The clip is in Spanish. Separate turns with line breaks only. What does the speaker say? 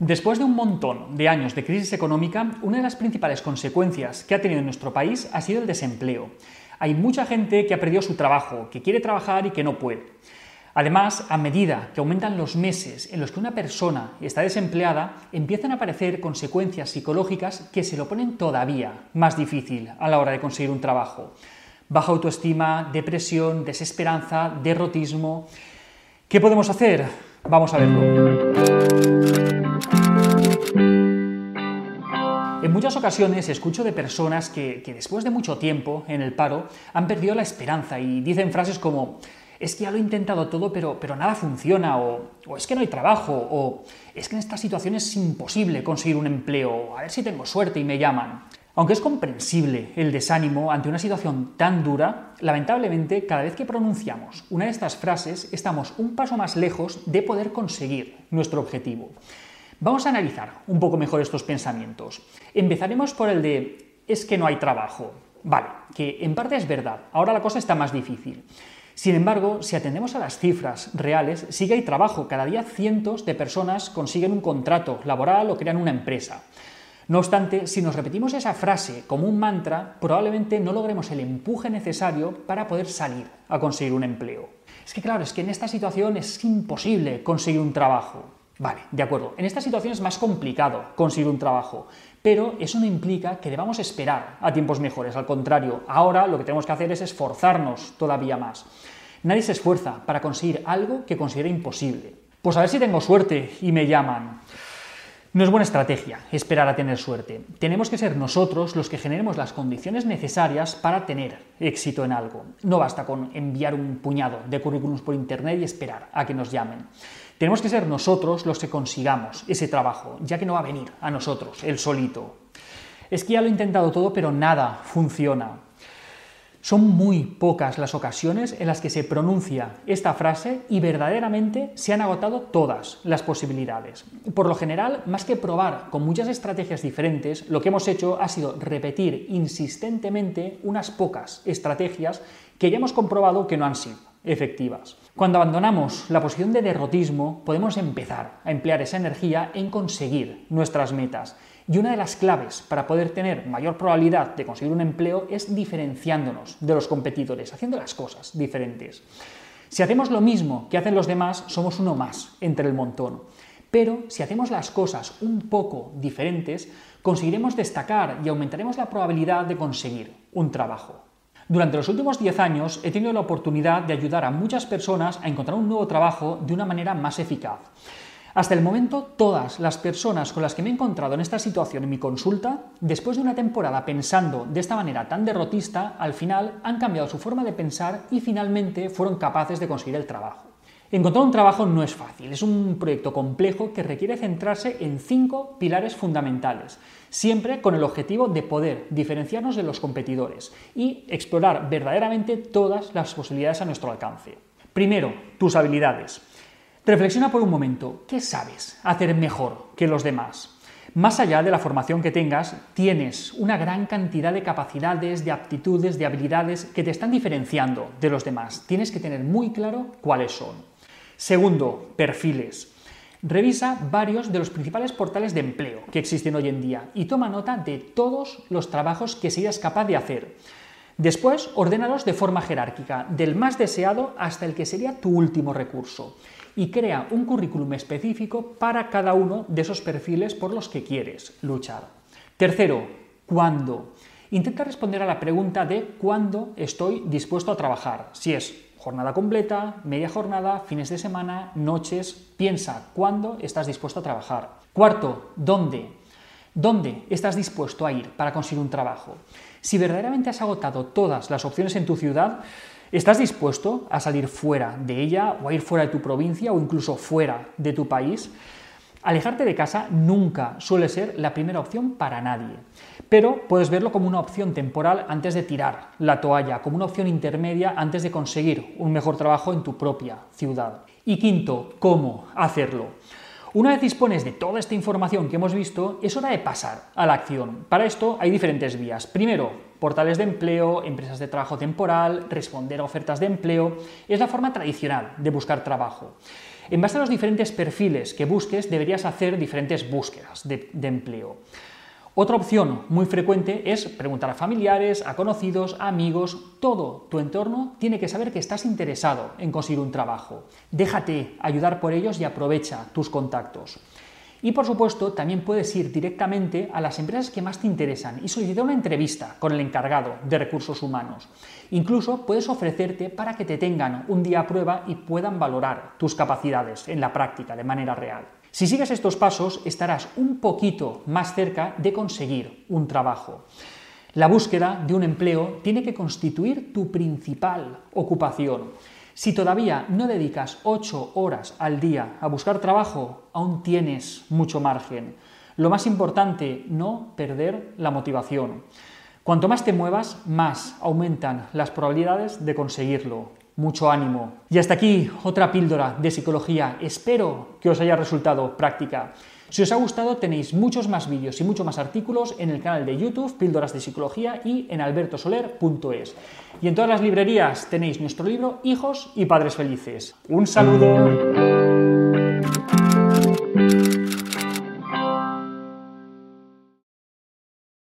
Después de un montón de años de crisis económica, una de las principales consecuencias que ha tenido en nuestro país ha sido el desempleo. Hay mucha gente que ha perdido su trabajo, que quiere trabajar y que no puede. Además, a medida que aumentan los meses en los que una persona está desempleada, empiezan a aparecer consecuencias psicológicas que se lo ponen todavía más difícil a la hora de conseguir un trabajo. Baja autoestima, depresión, desesperanza, derrotismo. ¿Qué podemos hacer? Vamos a verlo. Muchas ocasiones escucho de personas que, después de mucho tiempo en el paro han perdido la esperanza y dicen frases como es que ya lo he intentado todo pero, pero nada funciona o, o, es que no hay trabajo o es que en esta situación es imposible conseguir un empleo, a ver si tengo suerte y me llaman. Aunque es comprensible el desánimo ante una situación tan dura, lamentablemente cada vez que pronunciamos una de estas frases estamos un paso más lejos de poder conseguir nuestro objetivo. Vamos a analizar un poco mejor estos pensamientos. Empezaremos por el de es que no hay trabajo. Vale, que en parte es verdad, ahora la cosa está más difícil. Sin embargo, si atendemos a las cifras reales, sí que hay trabajo. Cada día cientos de personas consiguen un contrato laboral o crean una empresa. No obstante, si nos repetimos esa frase como un mantra, probablemente no logremos el empuje necesario para poder salir a conseguir un empleo. Es que claro, es que en esta situación es imposible conseguir un trabajo. Vale, de acuerdo. En esta situación es más complicado conseguir un trabajo, pero eso no implica que debamos esperar a tiempos mejores. Al contrario, ahora lo que tenemos que hacer es esforzarnos todavía más. Nadie se esfuerza para conseguir algo que considera imposible. Pues a ver si tengo suerte y me llaman. No es buena estrategia esperar a tener suerte. Tenemos que ser nosotros los que generemos las condiciones necesarias para tener éxito en algo. No basta con enviar un puñado de currículums por internet y esperar a que nos llamen. Tenemos que ser nosotros los que consigamos ese trabajo, ya que no va a venir a nosotros, el solito. Es que ya lo he intentado todo, pero nada funciona. Son muy pocas las ocasiones en las que se pronuncia esta frase y verdaderamente se han agotado todas las posibilidades. Por lo general, más que probar con muchas estrategias diferentes, lo que hemos hecho ha sido repetir insistentemente unas pocas estrategias que ya hemos comprobado que no han sido efectivas. Cuando abandonamos la posición de derrotismo, podemos empezar a emplear esa energía en conseguir nuestras metas y una de las claves para poder tener mayor probabilidad de conseguir un empleo es diferenciándonos de los competidores, haciendo las cosas diferentes. Si hacemos lo mismo que hacen los demás, somos uno más entre el montón. Pero si hacemos las cosas un poco diferentes, conseguiremos destacar y aumentaremos la probabilidad de conseguir un trabajo. Durante los últimos 10 años he tenido la oportunidad de ayudar a muchas personas a encontrar un nuevo trabajo de una manera más eficaz. Hasta el momento, todas las personas con las que me he encontrado en esta situación en mi consulta, después de una temporada pensando de esta manera tan derrotista, al final han cambiado su forma de pensar y finalmente fueron capaces de conseguir el trabajo. Encontrar un trabajo no es fácil, es un proyecto complejo que requiere centrarse en cinco pilares fundamentales, siempre con el objetivo de poder diferenciarnos de los competidores y explorar verdaderamente todas las posibilidades a nuestro alcance. Primero, tus habilidades. Reflexiona por un momento, ¿qué sabes hacer mejor que los demás? Más allá de la formación que tengas, tienes una gran cantidad de capacidades, de aptitudes, de habilidades que te están diferenciando de los demás. Tienes que tener muy claro cuáles son. Segundo, perfiles. Revisa varios de los principales portales de empleo que existen hoy en día y toma nota de todos los trabajos que seas capaz de hacer. Después, ordénalos de forma jerárquica, del más deseado hasta el que sería tu último recurso y crea un currículum específico para cada uno de esos perfiles por los que quieres luchar. Tercero, ¿cuándo? Intenta responder a la pregunta de cuándo estoy dispuesto a trabajar. Si es jornada completa, media jornada, fines de semana, noches, piensa cuándo estás dispuesto a trabajar. Cuarto, ¿dónde? ¿Dónde estás dispuesto a ir para conseguir un trabajo? Si verdaderamente has agotado todas las opciones en tu ciudad, ¿Estás dispuesto a salir fuera de ella o a ir fuera de tu provincia o incluso fuera de tu país? Alejarte de casa nunca suele ser la primera opción para nadie, pero puedes verlo como una opción temporal antes de tirar la toalla, como una opción intermedia antes de conseguir un mejor trabajo en tu propia ciudad. Y quinto, ¿cómo hacerlo? Una vez dispones de toda esta información que hemos visto, es hora de pasar a la acción. Para esto hay diferentes vías. Primero, portales de empleo, empresas de trabajo temporal, responder a ofertas de empleo. Es la forma tradicional de buscar trabajo. En base a los diferentes perfiles que busques, deberías hacer diferentes búsquedas de, de empleo. Otra opción muy frecuente es preguntar a familiares, a conocidos, a amigos, todo tu entorno tiene que saber que estás interesado en conseguir un trabajo. Déjate ayudar por ellos y aprovecha tus contactos. Y por supuesto, también puedes ir directamente a las empresas que más te interesan y solicitar una entrevista con el encargado de recursos humanos. Incluso puedes ofrecerte para que te tengan un día a prueba y puedan valorar tus capacidades en la práctica de manera real. Si sigues estos pasos, estarás un poquito más cerca de conseguir un trabajo. La búsqueda de un empleo tiene que constituir tu principal ocupación. Si todavía no dedicas 8 horas al día a buscar trabajo, aún tienes mucho margen. Lo más importante, no perder la motivación. Cuanto más te muevas, más aumentan las probabilidades de conseguirlo mucho ánimo. Y hasta aquí otra píldora de psicología. Espero que os haya resultado práctica. Si os ha gustado tenéis muchos más vídeos y muchos más artículos en el canal de YouTube Píldoras de Psicología y en albertosoler.es. Y en todas las librerías tenéis nuestro libro Hijos y Padres Felices. Un saludo.